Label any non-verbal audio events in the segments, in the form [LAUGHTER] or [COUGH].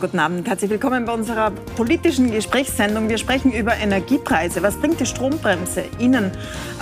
Guten Abend, herzlich willkommen bei unserer politischen Gesprächssendung. Wir sprechen über Energiepreise. Was bringt die Strombremse Ihnen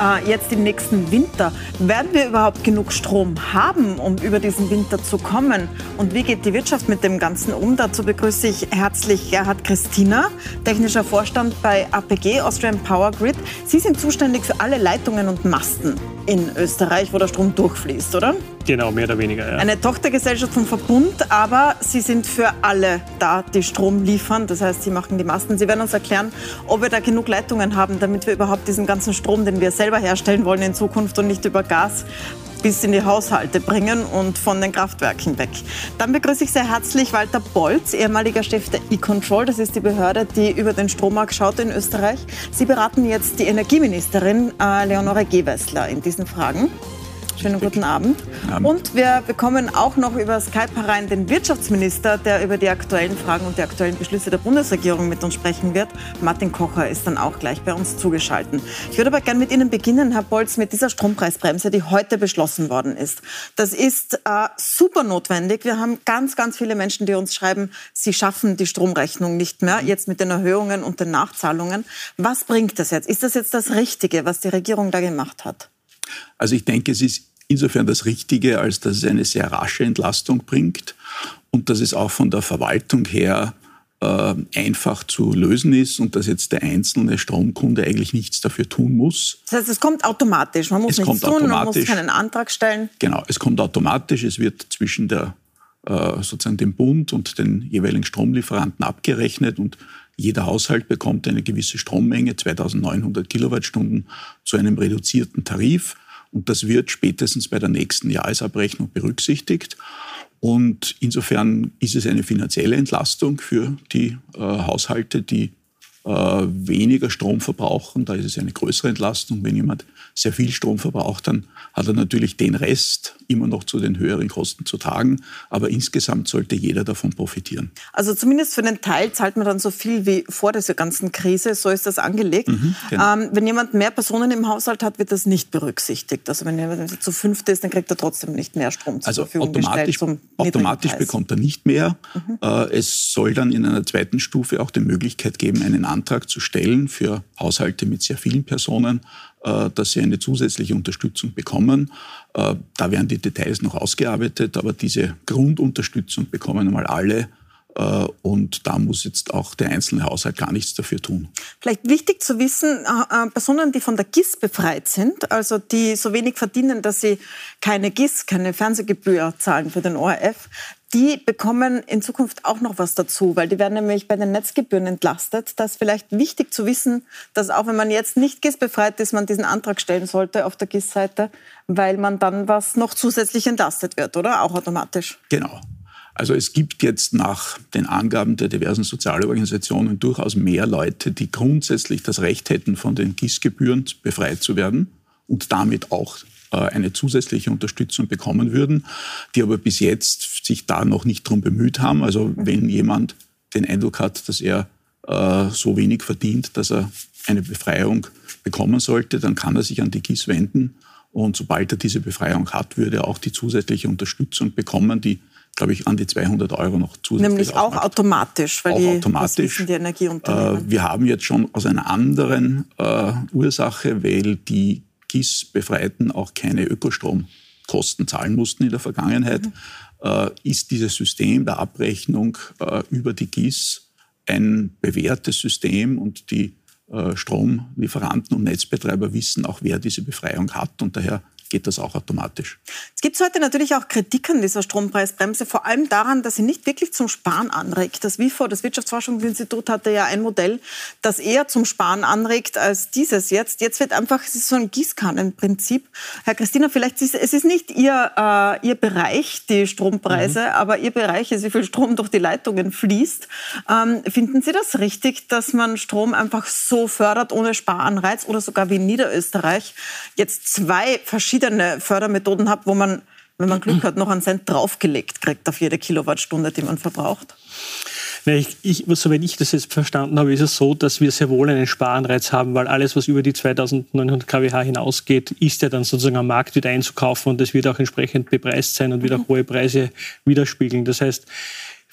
äh, jetzt im nächsten Winter? Werden wir überhaupt genug Strom haben, um über diesen Winter zu kommen? Und wie geht die Wirtschaft mit dem Ganzen um? Dazu begrüße ich herzlich Gerhard Christina, technischer Vorstand bei APG, Austrian Power Grid. Sie sind zuständig für alle Leitungen und Masten in Österreich, wo der Strom durchfließt, oder? Genau, mehr oder weniger. Ja. Eine Tochtergesellschaft vom Verbund, aber Sie sind für alle da, die Strom liefern. Das heißt, Sie machen die Masten. Sie werden uns erklären, ob wir da genug Leitungen haben, damit wir überhaupt diesen ganzen Strom, den wir selber herstellen wollen in Zukunft und nicht über Gas, bis in die Haushalte bringen und von den Kraftwerken weg. Dann begrüße ich sehr herzlich Walter Bolz, ehemaliger Chef der E-Control. Das ist die Behörde, die über den Strommarkt schaut in Österreich. Sie beraten jetzt die Energieministerin äh, Leonore Gewessler in diesen Fragen. Schönen guten Abend. Und wir bekommen auch noch über Skype herein den Wirtschaftsminister, der über die aktuellen Fragen und die aktuellen Beschlüsse der Bundesregierung mit uns sprechen wird. Martin Kocher ist dann auch gleich bei uns zugeschaltet. Ich würde aber gerne mit Ihnen beginnen, Herr Bolz, mit dieser Strompreisbremse, die heute beschlossen worden ist. Das ist äh, super notwendig. Wir haben ganz, ganz viele Menschen, die uns schreiben, sie schaffen die Stromrechnung nicht mehr, jetzt mit den Erhöhungen und den Nachzahlungen. Was bringt das jetzt? Ist das jetzt das Richtige, was die Regierung da gemacht hat? Also ich denke, es ist insofern das Richtige, als dass es eine sehr rasche Entlastung bringt und dass es auch von der Verwaltung her äh, einfach zu lösen ist und dass jetzt der einzelne Stromkunde eigentlich nichts dafür tun muss. Das heißt, es kommt automatisch. Man muss es nichts tun, man muss keinen Antrag stellen. Genau, es kommt automatisch. Es wird zwischen der, äh, sozusagen dem Bund und den jeweiligen Stromlieferanten abgerechnet und jeder Haushalt bekommt eine gewisse Strommenge, 2900 Kilowattstunden, zu einem reduzierten Tarif. Und das wird spätestens bei der nächsten Jahresabrechnung berücksichtigt. Und insofern ist es eine finanzielle Entlastung für die äh, Haushalte, die weniger Strom verbrauchen. Da ist es eine größere Entlastung. Wenn jemand sehr viel Strom verbraucht, dann hat er natürlich den Rest immer noch zu den höheren Kosten zu tragen. Aber insgesamt sollte jeder davon profitieren. Also zumindest für den Teil zahlt man dann so viel wie vor dieser ganzen Krise. So ist das angelegt. Mhm, genau. ähm, wenn jemand mehr Personen im Haushalt hat, wird das nicht berücksichtigt. Also wenn jemand zu fünft ist, dann kriegt er trotzdem nicht mehr Strom zur also Verfügung automatisch, gestellt. automatisch bekommt er nicht mehr. Mhm. Äh, es soll dann in einer zweiten Stufe auch die Möglichkeit geben, einen Antrag zu stellen für Haushalte mit sehr vielen Personen äh, dass sie eine zusätzliche Unterstützung bekommen. Äh, da werden die Details noch ausgearbeitet, aber diese Grundunterstützung bekommen einmal alle. Äh, und da muss jetzt auch der einzelne Haushalt gar nichts dafür tun. Vielleicht wichtig zu wissen, Personen, die von der GIS befreit sind, also die so wenig verdienen, dass sie keine GIS, keine Fernsehgebühr zahlen für den ORF, die bekommen in Zukunft auch noch was dazu, weil die werden nämlich bei den Netzgebühren entlastet. Das ist vielleicht wichtig zu wissen, dass auch wenn man jetzt nicht GIS-befreit ist, man diesen Antrag stellen sollte auf der GIS-Seite, weil man dann was noch zusätzlich entlastet wird, oder? Auch automatisch. Genau. Also es gibt jetzt nach den Angaben der diversen Sozialorganisationen durchaus mehr Leute, die grundsätzlich das Recht hätten, von den GIS-Gebühren befreit zu werden und damit auch äh, eine zusätzliche Unterstützung bekommen würden, die aber bis jetzt sich da noch nicht darum bemüht haben. Also wenn jemand den Eindruck hat, dass er äh, so wenig verdient, dass er eine Befreiung bekommen sollte, dann kann er sich an die GIS wenden. Und sobald er diese Befreiung hat, würde er auch die zusätzliche Unterstützung bekommen, die glaube ich, an die 200 Euro noch zusätzlich. Nämlich auch macht. automatisch, weil auch die, automatisch. die Energieunternehmen. Äh, wir haben jetzt schon aus einer anderen äh, Ursache, weil die GIS-Befreiten auch keine Ökostromkosten zahlen mussten in der Vergangenheit, mhm. äh, ist dieses System der Abrechnung äh, über die GIS ein bewährtes System und die äh, Stromlieferanten und Netzbetreiber wissen auch, wer diese Befreiung hat und daher geht das auch automatisch. Es gibt heute natürlich auch Kritik an dieser Strompreisbremse, vor allem daran, dass sie nicht wirklich zum Sparen anregt. Das WIFO, das Wirtschaftsforschungsinstitut, hatte ja ein Modell, das eher zum Sparen anregt als dieses jetzt. Jetzt wird einfach, es ist so ein Gießkannenprinzip. Herr Christina, vielleicht ist es ist nicht Ihr, äh, Ihr Bereich, die Strompreise, mhm. aber Ihr Bereich ist, wie viel Strom durch die Leitungen fließt. Ähm, finden Sie das richtig, dass man Strom einfach so fördert ohne Sparanreiz oder sogar wie in Niederösterreich jetzt zwei verschiedene verschiedene Fördermethoden habt, wo man, wenn man Glück hat, noch einen Cent draufgelegt kriegt auf jede Kilowattstunde, die man verbraucht? Ich, ich, so wenn ich das jetzt verstanden habe, ist es so, dass wir sehr wohl einen Sparanreiz haben, weil alles, was über die 2900 kWh hinausgeht, ist ja dann sozusagen am Markt wieder einzukaufen und das wird auch entsprechend bepreist sein und wieder mhm. hohe Preise widerspiegeln. Das heißt,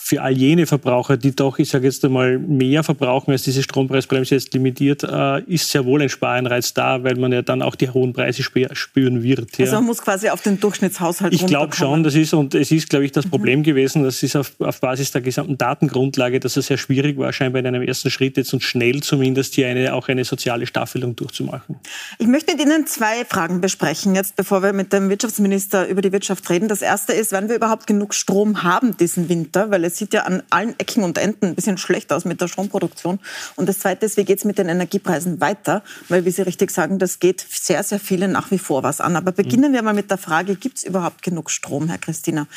für all jene Verbraucher, die doch, ich sage jetzt einmal, mehr verbrauchen als diese Strompreisbremse jetzt limitiert, äh, ist sehr wohl ein Sparanreiz da, weil man ja dann auch die hohen Preise spüren wird. Ja. Also man muss quasi auf den Durchschnittshaushalt Ich glaube schon, das ist, und es ist, glaube ich, das Problem mhm. gewesen, das ist auf, auf Basis der gesamten Datengrundlage, dass es sehr schwierig war, scheinbar in einem ersten Schritt jetzt und schnell zumindest hier eine, auch eine soziale Staffelung durchzumachen. Ich möchte mit Ihnen zwei Fragen besprechen, jetzt bevor wir mit dem Wirtschaftsminister über die Wirtschaft reden. Das erste ist, wann wir überhaupt genug Strom haben diesen Winter, weil es sieht ja an allen Ecken und Enden ein bisschen schlecht aus mit der Stromproduktion. Und das Zweite ist, wie geht es mit den Energiepreisen weiter? Weil, wie Sie richtig sagen, das geht sehr, sehr viele nach wie vor was an. Aber beginnen wir mal mit der Frage, gibt es überhaupt genug Strom, Herr Christina?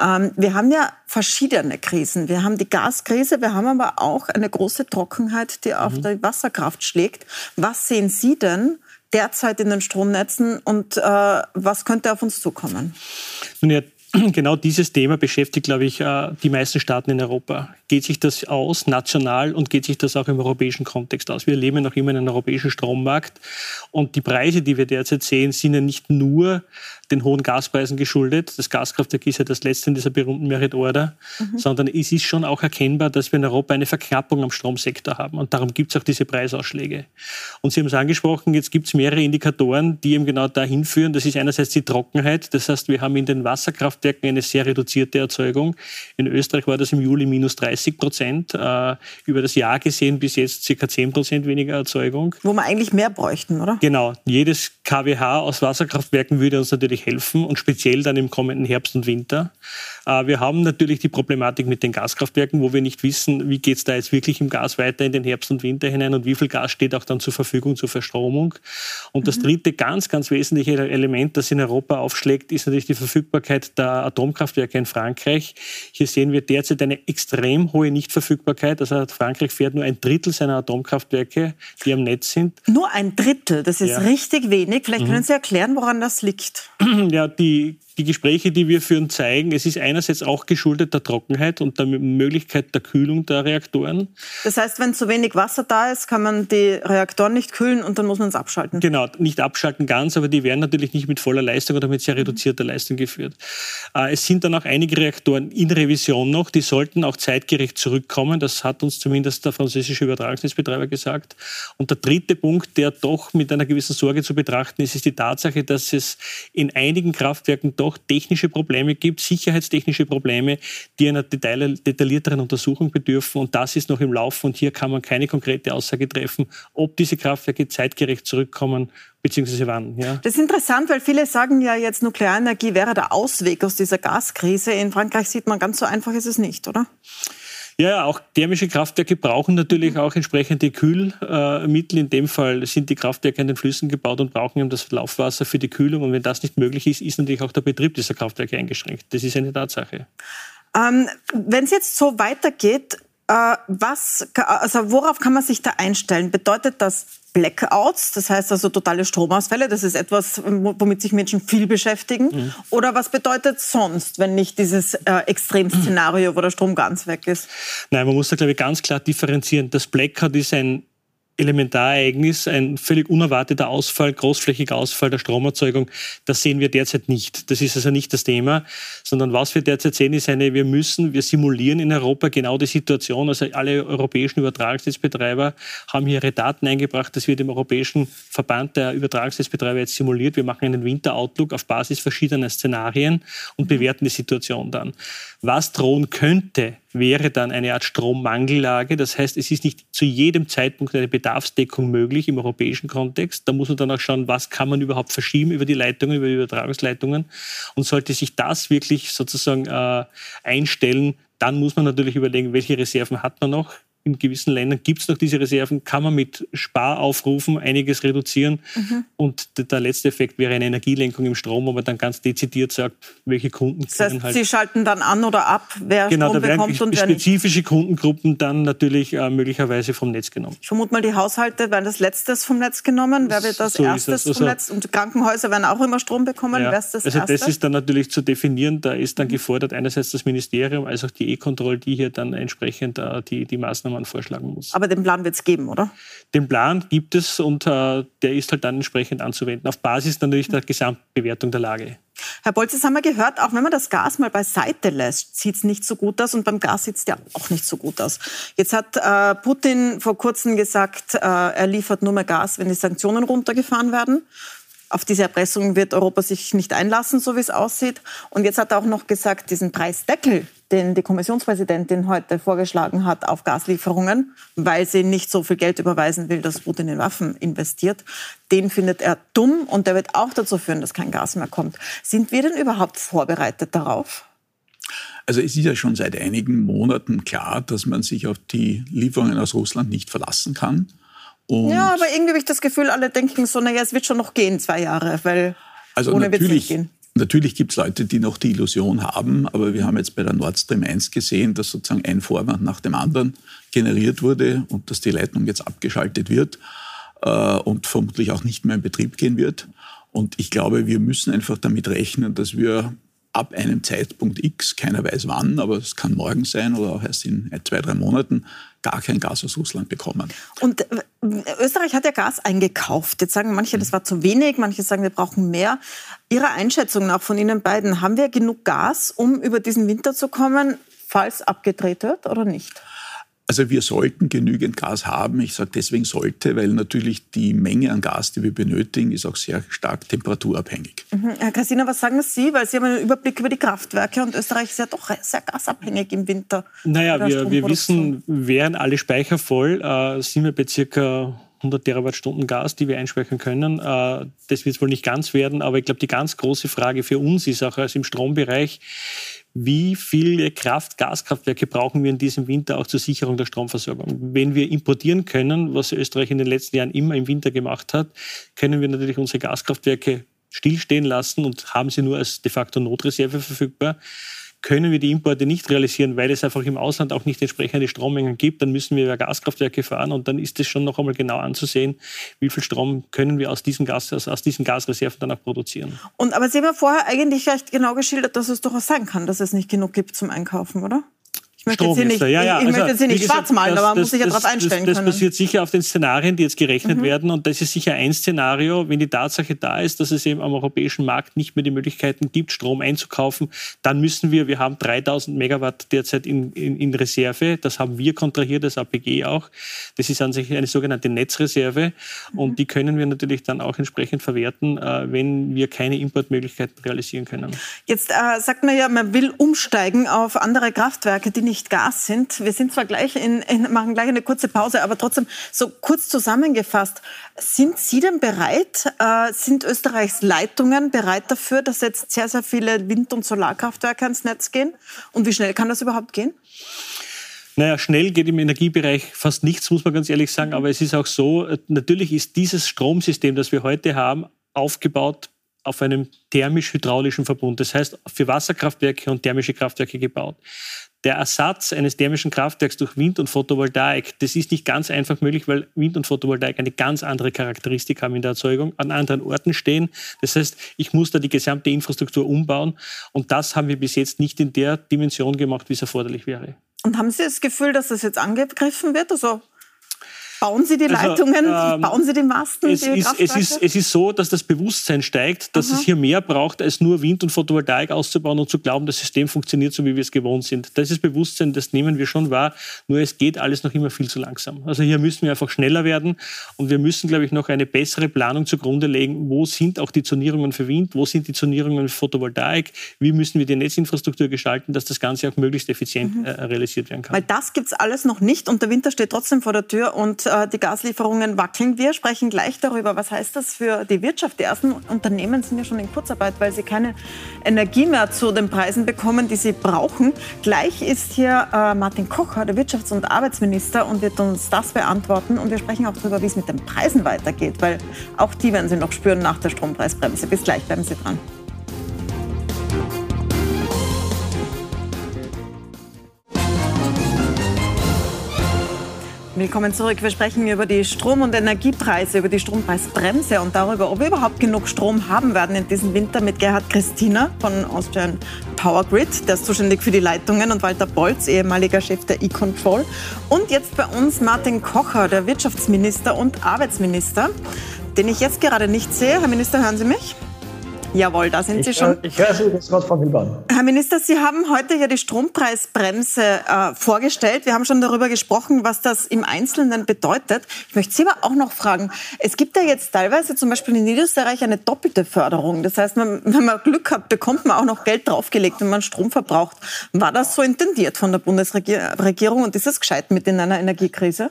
Ähm, wir haben ja verschiedene Krisen. Wir haben die Gaskrise, wir haben aber auch eine große Trockenheit, die auf mhm. die Wasserkraft schlägt. Was sehen Sie denn derzeit in den Stromnetzen und äh, was könnte auf uns zukommen? Nun ja, [CLEARS THROAT] genau dieses Thema beschäftigt, glaube ich, äh, die meisten Staaten in Europa. Geht sich das aus, national, und geht sich das auch im europäischen Kontext aus? Wir leben noch immer in einem europäischen Strommarkt und die Preise, die wir derzeit sehen, sind ja nicht nur den hohen Gaspreisen geschuldet. Das Gaskraftwerk ist ja das letzte in dieser berühmten Merit Order, mhm. sondern es ist schon auch erkennbar, dass wir in Europa eine Verknappung am Stromsektor haben. Und darum gibt es auch diese Preisausschläge. Und Sie haben es angesprochen, jetzt gibt es mehrere Indikatoren, die eben genau dahin führen. Das ist einerseits die Trockenheit. Das heißt, wir haben in den Wasserkraftwerken eine sehr reduzierte Erzeugung. In Österreich war das im Juli minus 30 Prozent. Äh, über das Jahr gesehen bis jetzt circa 10 Prozent weniger Erzeugung. Wo wir eigentlich mehr bräuchten, oder? Genau. Jedes KWH aus Wasserkraftwerken würde uns natürlich helfen und speziell dann im kommenden Herbst und Winter. Äh, wir haben natürlich die Problematik mit den Gaskraftwerken, wo wir nicht wissen, wie geht es da jetzt wirklich im Gas weiter in den Herbst und Winter hinein und wie viel Gas steht auch dann zur Verfügung zur Verstromung. Und das mhm. dritte ganz, ganz wesentliche Element, das in Europa aufschlägt, ist natürlich die Verfügbarkeit der Atomkraftwerke in Frankreich. Hier sehen wir derzeit eine extrem hohe Nichtverfügbarkeit. Also Frankreich fährt nur ein Drittel seiner Atomkraftwerke, die am Netz sind. Nur ein Drittel, das ist ja. richtig wenig. Vielleicht mhm. können Sie erklären, woran das liegt. [CLEARS THROAT] Ja, die die Gespräche, die wir führen, zeigen, es ist einerseits auch geschuldet der Trockenheit und der Möglichkeit der Kühlung der Reaktoren. Das heißt, wenn zu wenig Wasser da ist, kann man die Reaktoren nicht kühlen und dann muss man es abschalten. Genau, nicht abschalten ganz, aber die werden natürlich nicht mit voller Leistung oder mit sehr reduzierter Leistung geführt. Äh, es sind dann auch einige Reaktoren in Revision noch, die sollten auch zeitgerecht zurückkommen. Das hat uns zumindest der französische Übertragungsnetzbetreiber gesagt. Und der dritte Punkt, der doch mit einer gewissen Sorge zu betrachten ist, ist die Tatsache, dass es in einigen Kraftwerken doch technische Probleme gibt, sicherheitstechnische Probleme, die einer detaillierteren Untersuchung bedürfen. Und das ist noch im Laufen. Und hier kann man keine konkrete Aussage treffen, ob diese Kraftwerke zeitgerecht zurückkommen beziehungsweise wann. Ja. Das ist interessant, weil viele sagen ja jetzt, Nuklearenergie wäre der Ausweg aus dieser Gaskrise. In Frankreich sieht man, ganz so einfach ist es nicht, oder? Ja, auch thermische Kraftwerke brauchen natürlich auch entsprechende Kühlmittel. In dem Fall sind die Kraftwerke an den Flüssen gebaut und brauchen eben das Laufwasser für die Kühlung. Und wenn das nicht möglich ist, ist natürlich auch der Betrieb dieser Kraftwerke eingeschränkt. Das ist eine Tatsache. Ähm, wenn es jetzt so weitergeht, was, also worauf kann man sich da einstellen? Bedeutet das Blackouts, das heißt also totale Stromausfälle, das ist etwas, womit sich Menschen viel beschäftigen. Mhm. Oder was bedeutet sonst, wenn nicht dieses äh, Extremszenario, wo der Strom ganz weg ist? Nein, man muss da, glaube ich, ganz klar differenzieren. Das Blackout ist ein Elementarereignis, ein völlig unerwarteter Ausfall, großflächiger Ausfall der Stromerzeugung, das sehen wir derzeit nicht. Das ist also nicht das Thema, sondern was wir derzeit sehen, ist eine, wir müssen, wir simulieren in Europa genau die Situation, also alle europäischen Übertragungsnetzbetreiber haben hier ihre Daten eingebracht, das wird im Europäischen Verband der Übertragungsnetzbetreiber jetzt simuliert. Wir machen einen Winter-Outlook auf Basis verschiedener Szenarien und bewerten die Situation dann. Was drohen könnte, wäre dann eine Art Strommangellage. Das heißt, es ist nicht zu jedem Zeitpunkt eine Bedarfsdeckung möglich im europäischen Kontext. Da muss man dann auch schauen, was kann man überhaupt verschieben über die Leitungen, über die Übertragungsleitungen. Und sollte sich das wirklich sozusagen äh, einstellen, dann muss man natürlich überlegen, welche Reserven hat man noch in gewissen Ländern gibt es noch diese Reserven, kann man mit Sparaufrufen einiges reduzieren. Mhm. Und der letzte Effekt wäre eine Energielenkung im Strom, wo man dann ganz dezidiert sagt, welche Kunden das heißt, halt. Sie schalten dann an oder ab, wer genau, Strom bekommt und spezifische Kundengruppen dann natürlich äh, möglicherweise vom Netz genommen. Ich vermute mal, die Haushalte werden das letztes vom Netz genommen, wer wird das so erstes also, vom Netz und Krankenhäuser werden auch immer Strom bekommen. Ja, das also erste? das ist dann natürlich zu definieren. Da ist dann mhm. gefordert einerseits das Ministerium als auch die E-Kontrolle, die hier dann entsprechend äh, die, die Maßnahmen man vorschlagen muss. Aber den Plan wird es geben, oder? Den Plan gibt es und äh, der ist halt dann entsprechend anzuwenden, auf Basis natürlich der Gesamtbewertung der Lage. Herr Bolz, das haben wir gehört, auch wenn man das Gas mal beiseite lässt, sieht es nicht so gut aus und beim Gas sieht es ja auch nicht so gut aus. Jetzt hat äh, Putin vor kurzem gesagt, äh, er liefert nur mehr Gas, wenn die Sanktionen runtergefahren werden. Auf diese Erpressung wird Europa sich nicht einlassen, so wie es aussieht. Und jetzt hat er auch noch gesagt, diesen Preisdeckel, den die Kommissionspräsidentin heute vorgeschlagen hat auf Gaslieferungen, weil sie nicht so viel Geld überweisen will, dass Putin in Waffen investiert, den findet er dumm und der wird auch dazu führen, dass kein Gas mehr kommt. Sind wir denn überhaupt vorbereitet darauf? Also es ist ja schon seit einigen Monaten klar, dass man sich auf die Lieferungen aus Russland nicht verlassen kann. Und ja, aber irgendwie habe ich das Gefühl, alle denken so, naja, es wird schon noch gehen, zwei Jahre, weil also ohne natürlich, wird gehen. Natürlich gibt es Leute, die noch die Illusion haben, aber wir haben jetzt bei der Nord Stream 1 gesehen, dass sozusagen ein Vorwand nach dem anderen generiert wurde und dass die Leitung jetzt abgeschaltet wird äh, und vermutlich auch nicht mehr in Betrieb gehen wird. Und ich glaube, wir müssen einfach damit rechnen, dass wir ab einem Zeitpunkt X, keiner weiß wann, aber es kann morgen sein oder auch erst in zwei, drei Monaten, gar kein Gas aus Russland bekommen. Und äh, Österreich hat ja Gas eingekauft. Jetzt sagen manche, das war zu wenig, manche sagen, wir brauchen mehr. Ihrer Einschätzung nach von Ihnen beiden, haben wir genug Gas, um über diesen Winter zu kommen, falls abgedreht wird oder nicht? Also wir sollten genügend Gas haben. Ich sage deswegen sollte, weil natürlich die Menge an Gas, die wir benötigen, ist auch sehr stark temperaturabhängig. Mhm. Herr Kassiner, was sagen Sie? Weil Sie haben einen Überblick über die Kraftwerke und Österreich ist ja doch sehr gasabhängig im Winter. Naja, wir, wir wissen, wären alle Speicher voll, äh, sind wir bei circa 100 Terawattstunden Gas, die wir einspeichern können. Äh, das wird wohl nicht ganz werden, aber ich glaube, die ganz große Frage für uns ist auch also im Strombereich, wie viele Kraft, Gaskraftwerke brauchen wir in diesem Winter auch zur Sicherung der Stromversorgung. Wenn wir importieren können, was Österreich in den letzten Jahren immer im Winter gemacht hat, können wir natürlich unsere Gaskraftwerke stillstehen lassen und haben sie nur als de facto Notreserve verfügbar können wir die Importe nicht realisieren, weil es einfach im Ausland auch nicht entsprechende Strommengen gibt, dann müssen wir ja Gaskraftwerke fahren und dann ist es schon noch einmal genau anzusehen, wie viel Strom können wir aus diesen, Gas, aus diesen Gasreserven dann auch produzieren. Und aber Sie haben ja vorher eigentlich recht genau geschildert, dass es durchaus sein kann, dass es nicht genug gibt zum Einkaufen, oder? Ich möchte jetzt hier nicht, ja, ja. ich, ich also, möchte jetzt hier nicht schwarz malen, aber man muss sich ja darauf einstellen das, das, das passiert sicher auf den Szenarien, die jetzt gerechnet mhm. werden. Und das ist sicher ein Szenario, wenn die Tatsache da ist, dass es eben am europäischen Markt nicht mehr die Möglichkeiten gibt, Strom einzukaufen, dann müssen wir, wir haben 3000 Megawatt derzeit in, in, in Reserve, das haben wir kontrahiert, das APG auch. Das ist an sich eine sogenannte Netzreserve mhm. und die können wir natürlich dann auch entsprechend verwerten, äh, wenn wir keine Importmöglichkeiten realisieren können. Jetzt äh, sagt man ja, man will umsteigen auf andere Kraftwerke, die nicht nicht Gas sind. Wir sind zwar gleich in, in, machen gleich eine kurze Pause, aber trotzdem so kurz zusammengefasst. Sind Sie denn bereit, äh, sind Österreichs Leitungen bereit dafür, dass jetzt sehr, sehr viele Wind- und Solarkraftwerke ans Netz gehen? Und wie schnell kann das überhaupt gehen? Naja, schnell geht im Energiebereich fast nichts, muss man ganz ehrlich sagen. Aber es ist auch so, äh, natürlich ist dieses Stromsystem, das wir heute haben, aufgebaut auf einem thermisch-hydraulischen Verbund. Das heißt, für Wasserkraftwerke und thermische Kraftwerke gebaut der Ersatz eines thermischen Kraftwerks durch Wind und Photovoltaik, das ist nicht ganz einfach möglich, weil Wind und Photovoltaik eine ganz andere Charakteristik haben in der Erzeugung, an anderen Orten stehen. Das heißt, ich muss da die gesamte Infrastruktur umbauen und das haben wir bis jetzt nicht in der Dimension gemacht, wie es erforderlich wäre. Und haben Sie das Gefühl, dass das jetzt angegriffen wird? Also Bauen Sie die also, Leitungen? Ähm, bauen Sie die Masten? Es, die ist, es, ist, es ist so, dass das Bewusstsein steigt, dass Aha. es hier mehr braucht, als nur Wind- und Photovoltaik auszubauen und zu glauben, das System funktioniert so, wie wir es gewohnt sind. Das ist Bewusstsein, das nehmen wir schon wahr, nur es geht alles noch immer viel zu langsam. Also hier müssen wir einfach schneller werden und wir müssen, glaube ich, noch eine bessere Planung zugrunde legen. Wo sind auch die Zonierungen für Wind? Wo sind die Zonierungen für Photovoltaik? Wie müssen wir die Netzinfrastruktur gestalten, dass das Ganze auch möglichst effizient mhm. äh, realisiert werden kann? Weil das gibt es alles noch nicht und der Winter steht trotzdem vor der Tür und äh, die Gaslieferungen wackeln. Wir sprechen gleich darüber, was heißt das für die Wirtschaft. Die ersten Unternehmen sind ja schon in Kurzarbeit, weil sie keine Energie mehr zu den Preisen bekommen, die sie brauchen. Gleich ist hier äh, Martin Kocher, der Wirtschafts- und Arbeitsminister, und wird uns das beantworten. Und wir sprechen auch darüber, wie es mit den Preisen weitergeht, weil auch die werden sie noch spüren nach der Strompreisbremse. Bis gleich, bleiben Sie dran. Willkommen zurück. Wir sprechen über die Strom- und Energiepreise, über die Strompreisbremse und darüber, ob wir überhaupt genug Strom haben werden in diesem Winter mit Gerhard Christina von Austrian Power Grid, der ist zuständig für die Leitungen, und Walter Bolz, ehemaliger Chef der E-Control. Und jetzt bei uns Martin Kocher, der Wirtschaftsminister und Arbeitsminister, den ich jetzt gerade nicht sehe. Herr Minister, hören Sie mich? Jawohl, da sind ich, Sie schon. Ich höre Sie das Wort von Milban. Herr Minister, Sie haben heute ja die Strompreisbremse äh, vorgestellt. Wir haben schon darüber gesprochen, was das im Einzelnen bedeutet. Ich möchte Sie aber auch noch fragen. Es gibt ja jetzt teilweise zum Beispiel in Niederösterreich eine doppelte Förderung. Das heißt, man, wenn man Glück hat, bekommt man auch noch Geld draufgelegt, wenn man Strom verbraucht. War das so intendiert von der Bundesregierung und ist das gescheit mit in einer Energiekrise?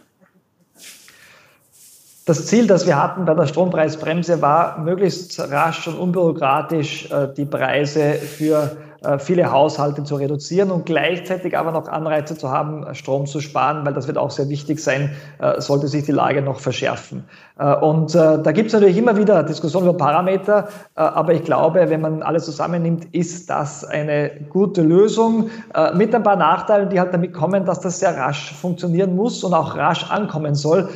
Das Ziel, das wir hatten bei der Strompreisbremse, war, möglichst rasch und unbürokratisch äh, die Preise für viele Haushalte zu reduzieren und gleichzeitig aber noch Anreize zu haben, Strom zu sparen, weil das wird auch sehr wichtig sein, äh, sollte sich die Lage noch verschärfen. Äh, und da gibt es natürlich immer wieder Diskussionen über Parameter, aber ich glaube, wenn man alles zusammennimmt, ist das eine gute Lösung mit ein paar Nachteilen, die halt damit kommen, dass das sehr rasch funktionieren muss und auch rasch ankommen soll.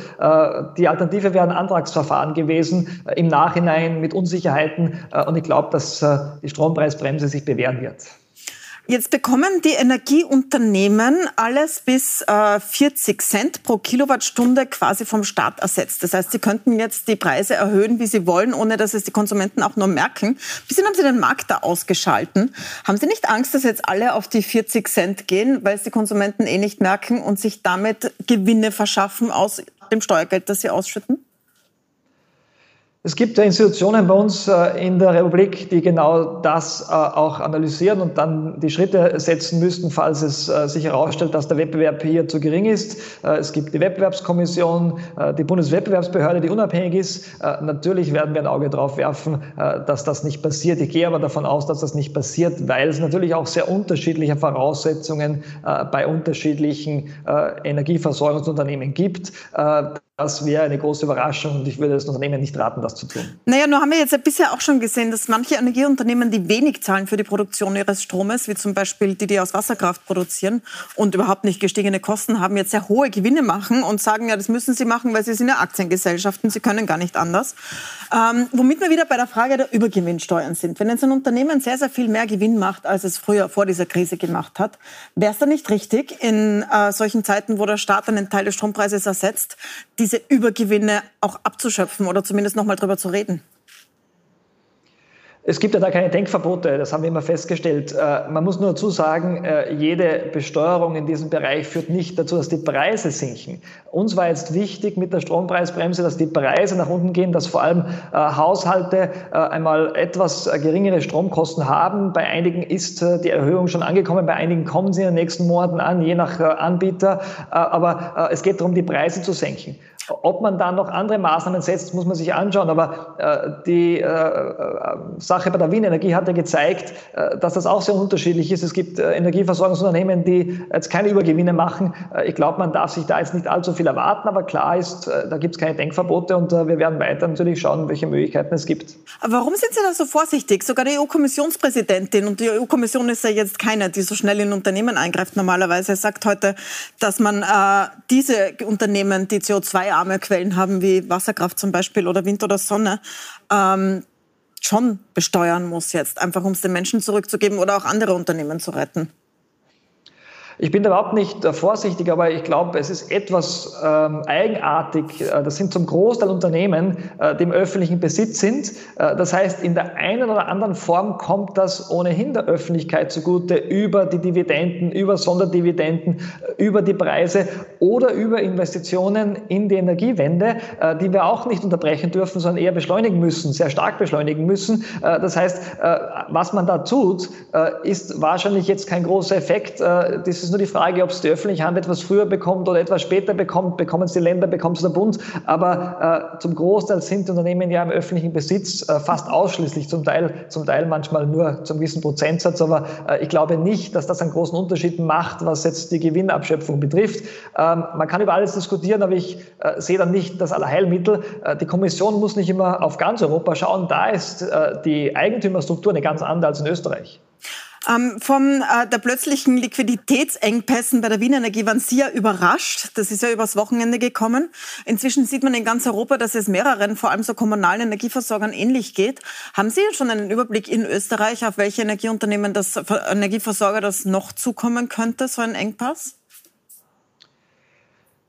Die Alternative wäre ein Antragsverfahren gewesen im Nachhinein mit Unsicherheiten und ich glaube, dass die Strompreisbremse sich bewähren wird. Jetzt bekommen die Energieunternehmen alles bis äh, 40 Cent pro Kilowattstunde quasi vom Staat ersetzt. Das heißt, sie könnten jetzt die Preise erhöhen, wie sie wollen, ohne dass es die Konsumenten auch nur merken. Bis haben sie den Markt da ausgeschalten. Haben Sie nicht Angst, dass jetzt alle auf die 40 Cent gehen, weil es die Konsumenten eh nicht merken und sich damit Gewinne verschaffen aus dem Steuergeld, das sie ausschütten? Es gibt Institutionen bei uns äh, in der Republik, die genau das äh, auch analysieren und dann die Schritte setzen müssten, falls es äh, sich herausstellt, dass der Wettbewerb hier zu gering ist. Es gibt die Wettbewerbskommission, die Bundeswettbewerbsbehörde, die unabhängig ist. Natürlich werden wir ein Auge drauf werfen, dass das nicht passiert. Ich gehe aber davon aus, dass das nicht passiert, weil es natürlich auch sehr unterschiedliche Voraussetzungen bei unterschiedlichen Energieversorgungsunternehmen gibt. Das wäre eine große Überraschung und ich würde das Unternehmen nicht raten, das zu tun. Naja, nur haben wir jetzt ja bisher auch schon gesehen, dass manche Energieunternehmen, die wenig zahlen für die Produktion ihres Stromes, wie zum Beispiel die, die aus Wasserkraft produzieren und überhaupt nicht gestiegene Kosten haben, jetzt sehr hohe Gewinne machen und sagen, ja, das müssen sie machen, weil sie sind ja Aktiengesellschaften, sie können gar nicht anders. Ähm, womit wir wieder bei der Frage der Übergewinnsteuern sind. Wenn jetzt ein Unternehmen sehr, sehr viel mehr Gewinn macht, als es früher vor dieser Krise gemacht hat, wäre es dann nicht richtig, in äh, solchen Zeiten, wo der Staat einen Teil des Strompreises ersetzt, die diese Übergewinne auch abzuschöpfen oder zumindest noch mal drüber zu reden? Es gibt ja da keine Denkverbote, das haben wir immer festgestellt. Äh, man muss nur dazu sagen, äh, jede Besteuerung in diesem Bereich führt nicht dazu, dass die Preise sinken. Uns war jetzt wichtig mit der Strompreisbremse, dass die Preise nach unten gehen, dass vor allem äh, Haushalte einmal etwas geringere Stromkosten haben. Bei einigen ist die Erhöhung schon angekommen, bei einigen kommen sie in den nächsten Monaten an, je nach Anbieter. Aber es geht darum, die Preise zu senken. Ob man da noch andere Maßnahmen setzt, muss man sich anschauen. Aber äh, die äh, äh, Sache bei der Wien Energie hat ja gezeigt, äh, dass das auch sehr unterschiedlich ist. Es gibt äh, Energieversorgungsunternehmen, die jetzt keine Übergewinne machen. Äh, ich glaube, man darf sich da jetzt nicht allzu viel erwarten. Aber klar ist, da gibt es keine Denkverbote und wir werden weiter natürlich schauen, welche Möglichkeiten es gibt. Warum sind Sie da so vorsichtig? Sogar die EU-Kommissionspräsidentin, und die EU-Kommission ist ja jetzt keine, die so schnell in Unternehmen eingreift normalerweise, sagt heute, dass man diese Unternehmen, die CO2 arme Quellen haben, wie Wasserkraft zum Beispiel oder Wind oder Sonne, ähm, schon besteuern muss jetzt, einfach um es den Menschen zurückzugeben oder auch andere Unternehmen zu retten. Ich bin da überhaupt nicht äh, vorsichtig, aber ich glaube, es ist etwas ähm, eigenartig. Äh, das sind zum Großteil Unternehmen, äh, die im öffentlichen Besitz sind. Äh, das heißt, in der einen oder anderen Form kommt das ohnehin der Öffentlichkeit zugute über die Dividenden, über Sonderdividenden, äh, über die Preise oder über Investitionen in die Energiewende, äh, die wir auch nicht unterbrechen dürfen, sondern eher beschleunigen müssen, sehr stark beschleunigen müssen. das heißt, was man da tut, ist wahrscheinlich jetzt kein großer Effekt. Dieses ist nur die Frage, ob es die öffentliche Hand etwas früher bekommt oder etwas später bekommt. Bekommen es die Länder, bekommt es der Bund. Aber äh, zum Großteil sind die Unternehmen ja im öffentlichen Besitz, äh, fast ausschließlich, zum Teil, zum Teil manchmal nur zum gewissen Prozentsatz. Aber äh, ich glaube nicht, dass das einen großen Unterschied macht, was jetzt die Gewinnabschöpfung betrifft. Ähm, man kann über alles diskutieren, aber ich äh, sehe dann nicht das Allerheilmittel. Äh, die Kommission muss nicht immer auf ganz Europa schauen. Da ist äh, die Eigentümerstruktur eine ganz andere als in Österreich. Ähm, von äh, der plötzlichen Liquiditätsengpässen bei der Wiener Energie waren Sie ja überrascht. Das ist ja übers Wochenende gekommen. Inzwischen sieht man in ganz Europa, dass es mehreren, vor allem so kommunalen Energieversorgern ähnlich geht. Haben Sie schon einen Überblick in Österreich, auf welche Energieunternehmen das Energieversorger das noch zukommen könnte, so ein Engpass?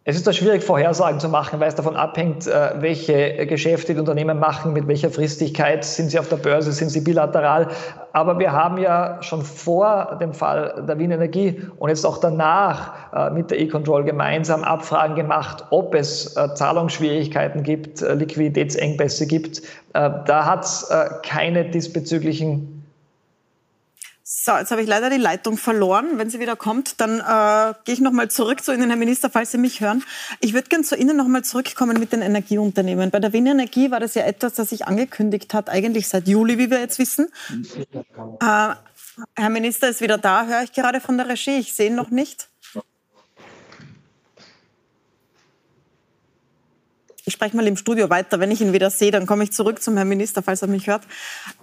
Es ist da schwierig, Vorhersagen zu machen, weil es davon abhängt, äh, welche Geschäfte die Unternehmen machen, mit welcher Fristigkeit, sind sie auf der Börse, sind sie bilateral. Aber wir haben ja schon vor dem Fall der Wien Energie und jetzt auch danach äh, mit der E-Control gemeinsam Abfragen gemacht, ob es äh, Zahlungsschwierigkeiten gibt, Liquiditätsengpässe gibt. Da hat es keine diesbezüglichen so, jetzt habe ich leider die Leitung verloren. Wenn sie wieder kommt, dann äh, gehe ich nochmal zurück zu Ihnen, Herr Minister, falls Sie mich hören. Ich würde gerne zu Ihnen nochmal zurückkommen mit den Energieunternehmen. Bei der Wien Energie war das ja etwas, das sich angekündigt hat, eigentlich seit Juli, wie wir jetzt wissen. Äh, Herr Minister ist wieder da, höre ich gerade von der Regie. Ich sehe ihn noch nicht. Ich spreche mal im Studio weiter. Wenn ich ihn wieder sehe, dann komme ich zurück zum Herrn Minister, falls er mich hört.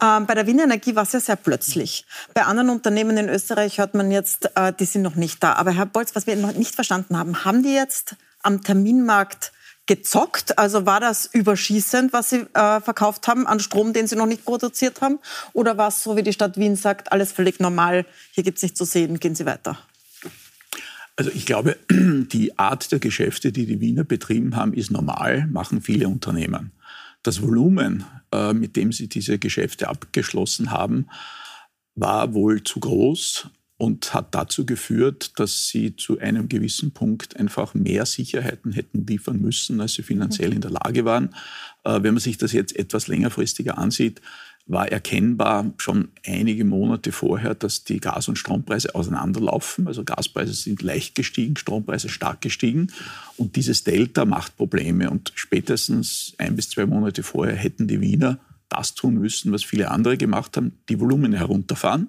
Ähm, bei der Wiener Energie war es ja sehr plötzlich. Bei anderen Unternehmen in Österreich hört man jetzt, äh, die sind noch nicht da. Aber Herr Bolz, was wir noch nicht verstanden haben, haben die jetzt am Terminmarkt gezockt? Also war das überschießend, was Sie äh, verkauft haben an Strom, den Sie noch nicht produziert haben? Oder war es so, wie die Stadt Wien sagt, alles völlig normal, hier gibt es nichts zu sehen, gehen Sie weiter? Also ich glaube, [CLEARS THROAT] die Art der Geschäfte, die die Wiener betrieben haben, ist normal, machen viele Unternehmen. Das Volumen, äh, mit dem sie diese Geschäfte abgeschlossen haben, war wohl zu groß und hat dazu geführt, dass sie zu einem gewissen Punkt einfach mehr Sicherheiten hätten liefern müssen, als sie finanziell in der Lage waren. Äh, wenn man sich das jetzt etwas längerfristiger ansieht, war erkennbar schon einige Monate vorher, dass die Gas- und Strompreise auseinanderlaufen. Also Gaspreise sind leicht gestiegen, Strompreise stark gestiegen. Und dieses Delta macht Probleme. Und spätestens ein bis zwei Monate vorher hätten die Wiener das tun müssen, was viele andere gemacht haben, die Volumen herunterfahren.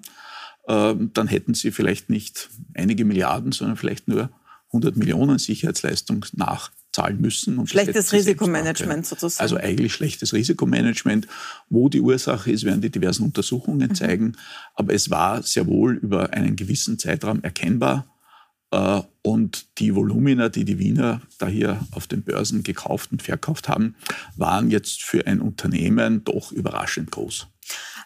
Ähm, dann hätten sie vielleicht nicht einige Milliarden, sondern vielleicht nur 100 Millionen Sicherheitsleistung nach zahlen müssen. Und schlechtes Risikomanagement sozusagen. Also eigentlich schlechtes Risikomanagement. Wo die Ursache ist, werden die diversen Untersuchungen mhm. zeigen. Aber es war sehr wohl über einen gewissen Zeitraum erkennbar. Äh, und die Volumina, die die Wiener da hier auf den Börsen gekauft und verkauft haben, waren jetzt für ein Unternehmen doch überraschend groß.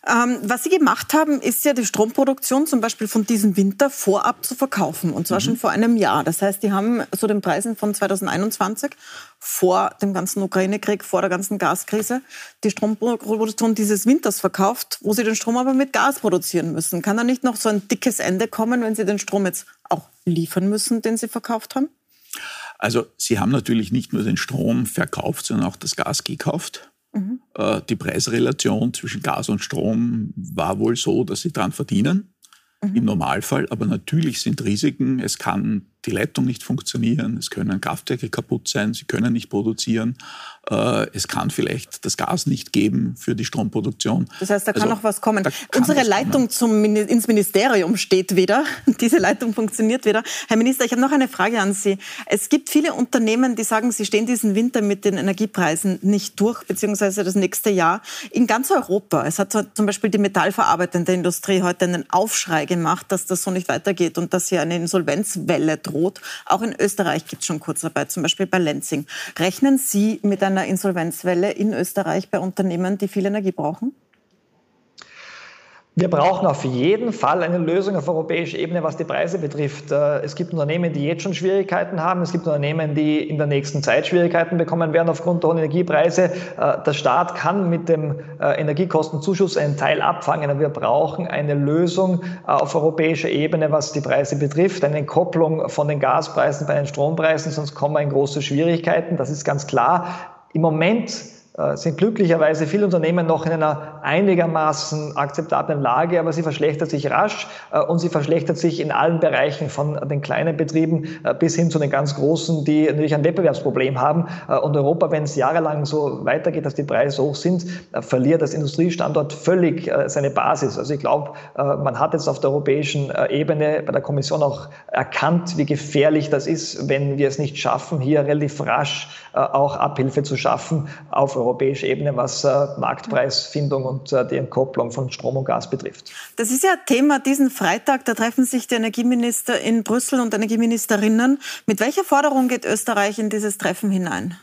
Ähm, was Sie gemacht haben, ist ja die Stromproduktion zum Beispiel von diesem Winter vorab zu verkaufen. Und zwar mhm. schon vor einem Jahr. Das heißt, die haben zu den Preisen von 2021 vor dem ganzen Ukraine-Krieg, vor der ganzen Gaskrise, die Stromproduktion dieses Winters verkauft, wo sie den Strom aber mit Gas produzieren müssen. Kann da nicht noch so ein dickes Ende kommen, wenn sie den Strom jetzt auch liefern müssen, den sie verkauft haben? Also Sie haben natürlich nicht nur den Strom verkauft, sondern auch das Gas gekauft. Mhm. Die Preisrelation zwischen Gas und Strom war wohl so, dass sie daran verdienen, mhm. im Normalfall. Aber natürlich sind Risiken. Es kann die Leitung nicht funktionieren, es können Kraftwerke kaputt sein, sie können nicht produzieren, äh, es kann vielleicht das Gas nicht geben für die Stromproduktion. Das heißt, da kann also, noch was kommen. Unsere Leitung zum, ins Ministerium steht wieder. [LAUGHS] Diese Leitung funktioniert wieder. Herr Minister, ich habe noch eine Frage an Sie. Es gibt viele Unternehmen, die sagen, sie stehen diesen Winter mit den Energiepreisen nicht durch, beziehungsweise das nächste Jahr. In ganz Europa. Es hat zum Beispiel die metallverarbeitende Industrie heute einen Aufschrei gemacht, dass das so nicht weitergeht und dass hier eine Insolvenzwelle droht droht. Auch in Österreich gibt es schon Kurzarbeit, zum Beispiel bei Lenzing. Rechnen Sie mit einer Insolvenzwelle in Österreich bei Unternehmen, die viel Energie brauchen? Wir brauchen auf jeden Fall eine Lösung auf europäischer Ebene, was die Preise betrifft. Äh, es gibt Unternehmen, die jetzt schon Schwierigkeiten haben. Es gibt Unternehmen, die in der nächsten Zeit Schwierigkeiten bekommen werden aufgrund der hohen Energiepreise. Äh, der Staat kann mit dem äh, Energiekostenzuschuss einen Teil abfangen, aber wir brauchen eine Lösung auf europäischer Ebene, was die Preise betrifft. Eine Kopplung von den Gaspreisen bei den Strompreisen, sonst kommen wir in große Schwierigkeiten. Das ist ganz klar. Im Moment sind glücklicherweise viele Unternehmen noch in einer einigermaßen akzeptablen Lage, aber sie verschlechtert sich rasch äh, und sie verschlechtert sich in allen Bereichen von den kleinen Betrieben äh, bis hin zu den ganz großen, die natürlich ein Wettbewerbsproblem haben. Und Europa, wenn es jahrelang so weitergeht, dass die Preise hoch sind, verliert das Industriestandort völlig seine Basis. Also ich glaube, man hat jetzt auf der europäischen Ebene bei der Kommission auch erkannt, wie gefährlich das ist, wenn wir es nicht schaffen, hier relativ rasch auch Abhilfe zu schaffen auf Europa europäischer Ebene, was äh, Marktpreisfindung und äh, die Entkopplung von Strom und Gas betrifft. Das ist ja Thema diesen Freitag. Da treffen sich die Energieminister in Brüssel und Energieministerinnen. Mit welcher Forderung geht Österreich in dieses Treffen hinein?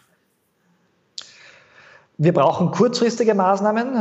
Wir brauchen kurzfristige Maßnahmen.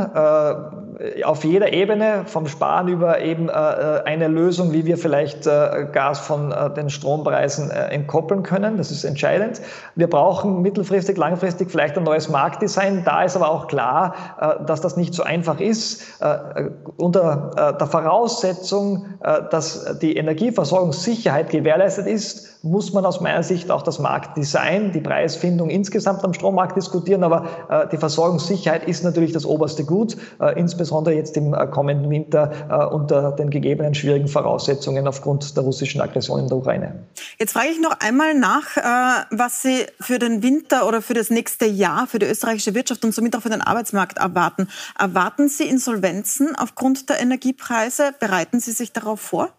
Äh, auf jeder Ebene, vom Sparen über eben äh, eine Lösung, wie wir vielleicht äh, Gas von äh, den Strompreisen äh, entkoppeln können. Das ist entscheidend. Wir brauchen mittelfristig, langfristig vielleicht ein neues Marktdesign. Da ist aber auch klar, äh, dass das nicht so einfach ist. Äh, unter der Voraussetzung, dass die Energieversorgungssicherheit gewährleistet ist, muss man aus meiner Sicht auch das Marktdesign, die Preisfindung insgesamt am Strommarkt diskutieren. Aber äh, die Versorgungssicherheit ist natürlich das oberste Gut, äh, insbesondere jetzt im äh, kommenden Winter äh, unter den gegebenen schwierigen Voraussetzungen aufgrund der russischen Aggression in der Ukraine. Jetzt frage ich noch einmal nach, äh, was Sie für den Winter oder für das nächste Jahr für die österreichische Wirtschaft und somit auch für den Arbeitsmarkt erwarten. Erwarten Sie Insolvenzen aufgrund der Energiepreise? Bereiten Sie sich darauf vor?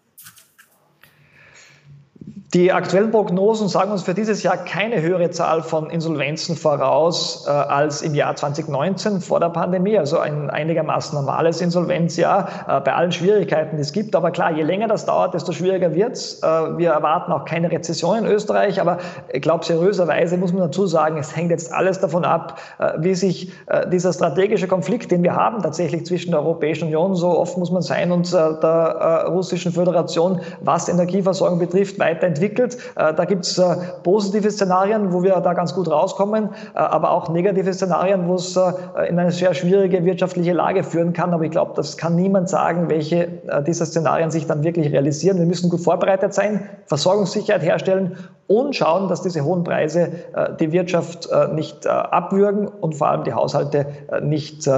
Die aktuellen Prognosen sagen uns für dieses Jahr keine höhere Zahl von Insolvenzen voraus äh, als im Jahr 2019 vor der Pandemie, also ein einigermaßen normales Insolvenzjahr äh, bei allen Schwierigkeiten, die es gibt. Aber klar, je länger das dauert, desto schwieriger wird's. Äh, wir erwarten auch keine Rezession in Österreich, aber ich glaube, seriöserweise muss man dazu sagen, es hängt jetzt alles davon ab, äh, wie sich äh, dieser strategische Konflikt, den wir haben tatsächlich zwischen der Europäischen Union, so oft muss man sein, und äh, der Russischen Föderation, was Energieversorgung betrifft, weiterentwickelt entwickelt. Äh, da gibt es äh, positive Szenarien, wo wir da ganz gut rauskommen, äh, aber auch negative Szenarien, wo es in eine sehr schwierige wirtschaftliche Lage führen kann. Aber ich glaube, das kann niemand sagen, welche dieser Szenarien sich dann wirklich realisieren. Wir müssen gut vorbereitet sein, Versorgungssicherheit herstellen und schauen, dass diese hohen Preise die Wirtschaft nicht abwürgen und vor allem die Haushalte nicht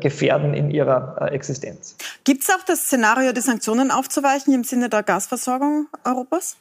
gefährden in ihrer Existenz. Gibt es auch das Szenario, die Sanktionen aufzuweichen im Sinne der Gasversorgung Europas?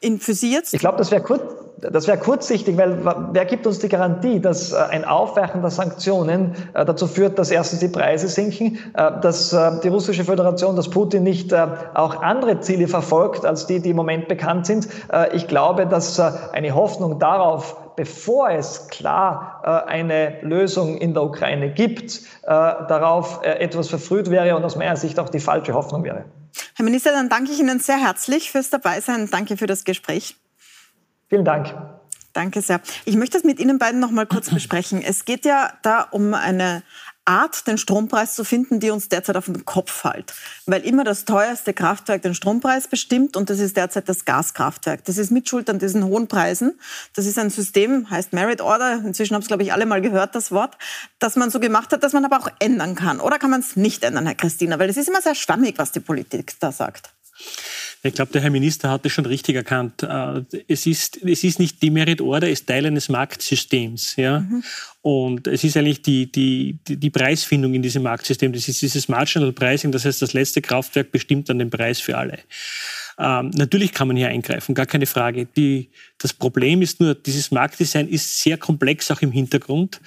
In, für Sie jetzt? Ich glaube, das wäre kurz, das wäre kurzsichtig, weil wer gibt uns die Garantie, dass äh, ein Aufweichen der Sanktionen äh, dazu führt, dass erstens die Preise sinken, äh, dass die russische Föderation, dass Putin nicht auch andere Ziele verfolgt als die, die im Moment bekannt sind. Ich glaube, dass eine Hoffnung darauf, bevor es klar eine Lösung in der Ukraine gibt, darauf etwas verfrüht wäre und aus meiner Sicht auch die falsche Hoffnung wäre. Herr Minister, dann danke ich Ihnen sehr herzlich fürs Dabeisein. Danke für das Gespräch. Vielen Dank. Danke sehr. Ich möchte das mit Ihnen beiden noch mal kurz besprechen. Es geht ja da um eine Art, den Strompreis zu finden, die uns derzeit auf den Kopf fällt. Weil immer das teuerste Kraftwerk den Strompreis bestimmt und das ist derzeit das Gaskraftwerk. Das ist mitschuld an diesen hohen Preisen. Das ist ein System, heißt Merit Order. Inzwischen haben es, glaube ich, alle mal gehört, das Wort, das man so gemacht hat, dass man aber auch ändern kann. Oder kann man es nicht ändern, Herr Christina? Weil es ist immer sehr schwammig, was die Politik da sagt. Ich glaube, der Herr Minister hat es schon richtig erkannt. Äh, es ist, es ist nicht die Merit Order, es ist Teil eines Marktsystems. Ja? Mhm. Und es ist eigentlich die, die, die Preisfindung in diesem Marktsystem. Das ist dieses Marginal Pricing, das heißt, das letzte Kraftwerk bestimmt dann den Preis für alle. Ähm, natürlich kann man hier eingreifen, gar keine Frage. Die, das Problem ist nur, dieses Marktdesign ist sehr komplex auch im Hintergrund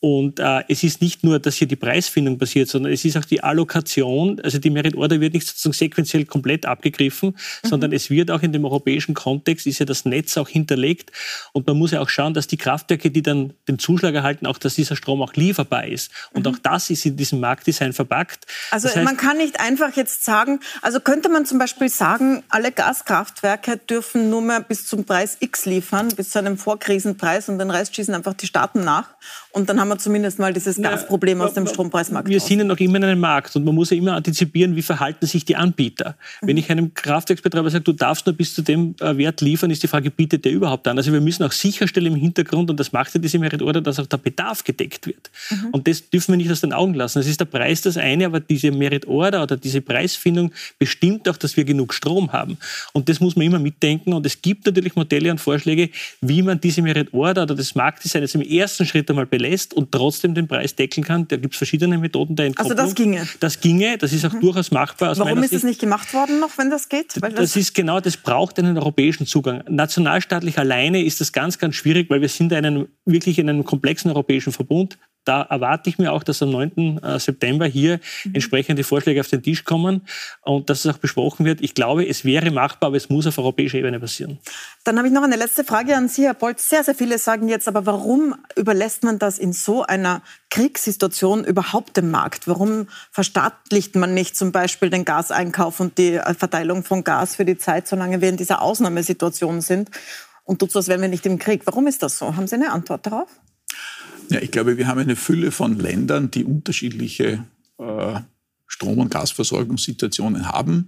und äh, es ist nicht nur, dass hier die Preisfindung passiert, sondern es ist auch die Allokation. Also die Merit Order wird nicht sozusagen sequenziell komplett abgegriffen, mhm. sondern es wird auch in dem europäischen Kontext, ist ja das Netz auch hinterlegt. Und man muss ja auch schauen, dass die Kraftwerke, die dann den Zuschlag erhalten, auch, dass dieser Strom auch lieferbar ist. Und mhm. auch das ist in diesem Marktdesign verpackt. Also das heißt, man kann nicht einfach jetzt sagen, also könnte man zum Beispiel sagen, alle Gaskraftwerke dürfen nur mehr bis zum Preis X liefern, bis zu einem Vorkrisenpreis und den Rest schießen einfach die Staaten nach. Und dann haben wir zumindest mal dieses Gasproblem aus dem Strompreismarkt. Wir sind ja noch immer in einem Markt und man muss ja immer antizipieren, wie verhalten sich die Anbieter. Mhm. Wenn ich einem Kraftwerksbetreiber sage, du darfst nur bis zu dem äh, Wert liefern, ist die Frage, bietet der überhaupt an? Also wir müssen auch sicherstellen im Hintergrund, und das macht ja diese Merit Order, dass auch der Bedarf gedeckt wird. Mhm. Und das dürfen wir nicht aus den Augen lassen. Es ist der Preis das eine, aber diese Merit Order oder diese Preisfindung bestimmt auch, dass wir genug Strom haben. Und das muss man immer mitdenken. Und es gibt natürlich Modelle und Vorschläge, wie man diese Merit Order oder das Marktdesign jetzt im ersten Schritt einmal belässt und trotzdem den Preis deckeln kann. Da gibt es verschiedene Methoden der Entkopplung. Also das ginge? Das ginge, das ist auch mhm. durchaus machbar. Warum ist das nicht gemacht worden noch, wenn das geht? Weil das, das ist genau, das braucht einen europäischen Zugang. Nationalstaatlich alleine ist das ganz, ganz schwierig, weil wir sind in einem, wirklich in einem komplexen europäischen Verbund da erwarte ich mir auch, dass am 9. Äh, September hier mhm. entsprechende Vorschläge auf den Tisch kommen und dass es auch besprochen wird. Ich glaube, es wäre machbar, aber es muss auf europäischer Ebene passieren. Dann habe ich noch eine letzte Frage an Sie, Herr Bolz. Sehr, sehr viele sagen jetzt, aber warum überlässt man das in so einer Kriegssituation überhaupt dem Markt? Warum verstaatlicht man nicht zum Beispiel den Gaseinkauf und die äh, Verteilung von Gas für die Zeit, solange wir in dieser Ausnahmesituation sind? Und tut so, als wären wir nicht im Krieg. Warum ist das so? Haben Sie eine Antwort darauf? Ja, ich glaube, wir haben eine Fülle von Ländern, die unterschiedliche äh, Strom- und Gasversorgungssituationen haben.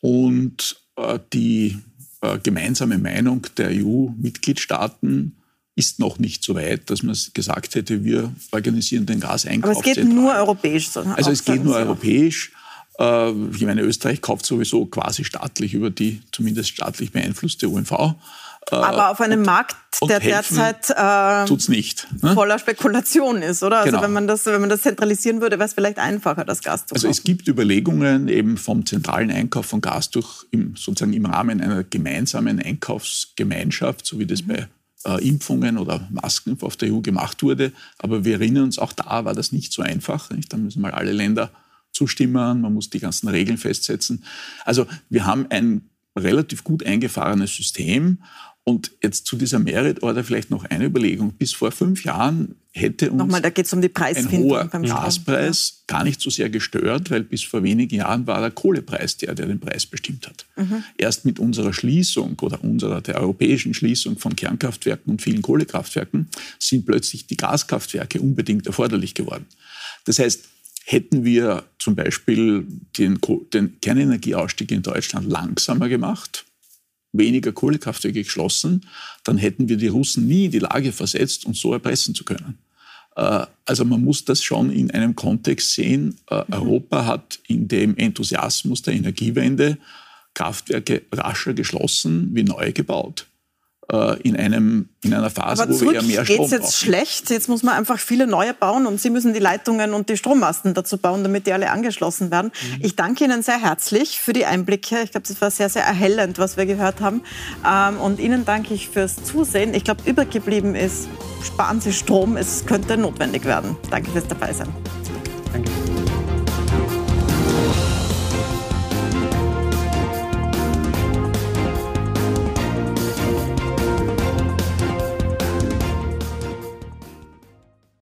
Und äh, die äh, gemeinsame Meinung der EU-Mitgliedstaaten ist noch nicht so weit, dass man gesagt hätte, wir organisieren den Gaseinkauf. Aber es geht zentral. nur europäisch. Also es geht nur europäisch. Äh, ich meine, Österreich kauft sowieso quasi staatlich über die zumindest staatlich beeinflusste OMV. Äh, Aber auf einem und, Markt, der derzeit äh, nicht, ne? voller Spekulation ist, oder? Also genau. Also wenn man, das, wenn man das zentralisieren würde, wäre es vielleicht einfacher, das Gas zu kaufen. Also es gibt Überlegungen eben vom zentralen Einkauf von Gas durch im, sozusagen im Rahmen einer gemeinsamen Einkaufsgemeinschaft, so wie das mhm. bei äh, Impfungen oder Masken auf der EU gemacht wurde. Aber wir erinnern uns, auch da war das nicht so einfach. Nicht? Da müssen mal alle Länder zustimmen, man muss die ganzen Regeln festsetzen. Also wir haben ein relativ gut eingefahrenes System und jetzt zu dieser Merit Order vielleicht noch eine Überlegung. Bis vor fünf Jahren hätte uns Nochmal, da geht's um die ein hoher Gaspreis ja. gar nicht so sehr gestört, weil bis vor wenigen Jahren war der Kohlepreis der, der den Preis bestimmt hat. Mhm. Erst mit unserer Schließung oder unserer der europäischen Schließung von Kernkraftwerken und vielen Kohlekraftwerken sind plötzlich die Gaskraftwerke unbedingt erforderlich geworden. Das heißt, hätten wir zum Beispiel den, den Kernenergieausstieg in Deutschland langsamer gemacht, weniger Kohlekraftwerke geschlossen, dann hätten wir die Russen nie in die Lage versetzt, uns so erpressen zu können. Äh, also man muss das schon in einem Kontext sehen. Äh, mhm. Europa hat in dem Enthusiasmus der Energiewende Kraftwerke rascher geschlossen wie neu gebaut. Äh, in, einem, in einer Phase, Aber wo wir ja mehr Strom geht's jetzt brauchen. schlecht? Jetzt muss man einfach viele neue bauen und Sie müssen die Leitungen und die Strommasten dazu bauen, damit die alle angeschlossen werden. Mhm. Ich danke Ihnen sehr herzlich für die Einblicke. Ich glaube, das war sehr, sehr erhellend, was wir gehört haben. Ähm, und Ihnen danke ich fürs Zusehen. Ich glaube, übergeblieben ist, sparen Sie Strom. Es könnte notwendig werden. Danke fürs Dabeisein. Danke.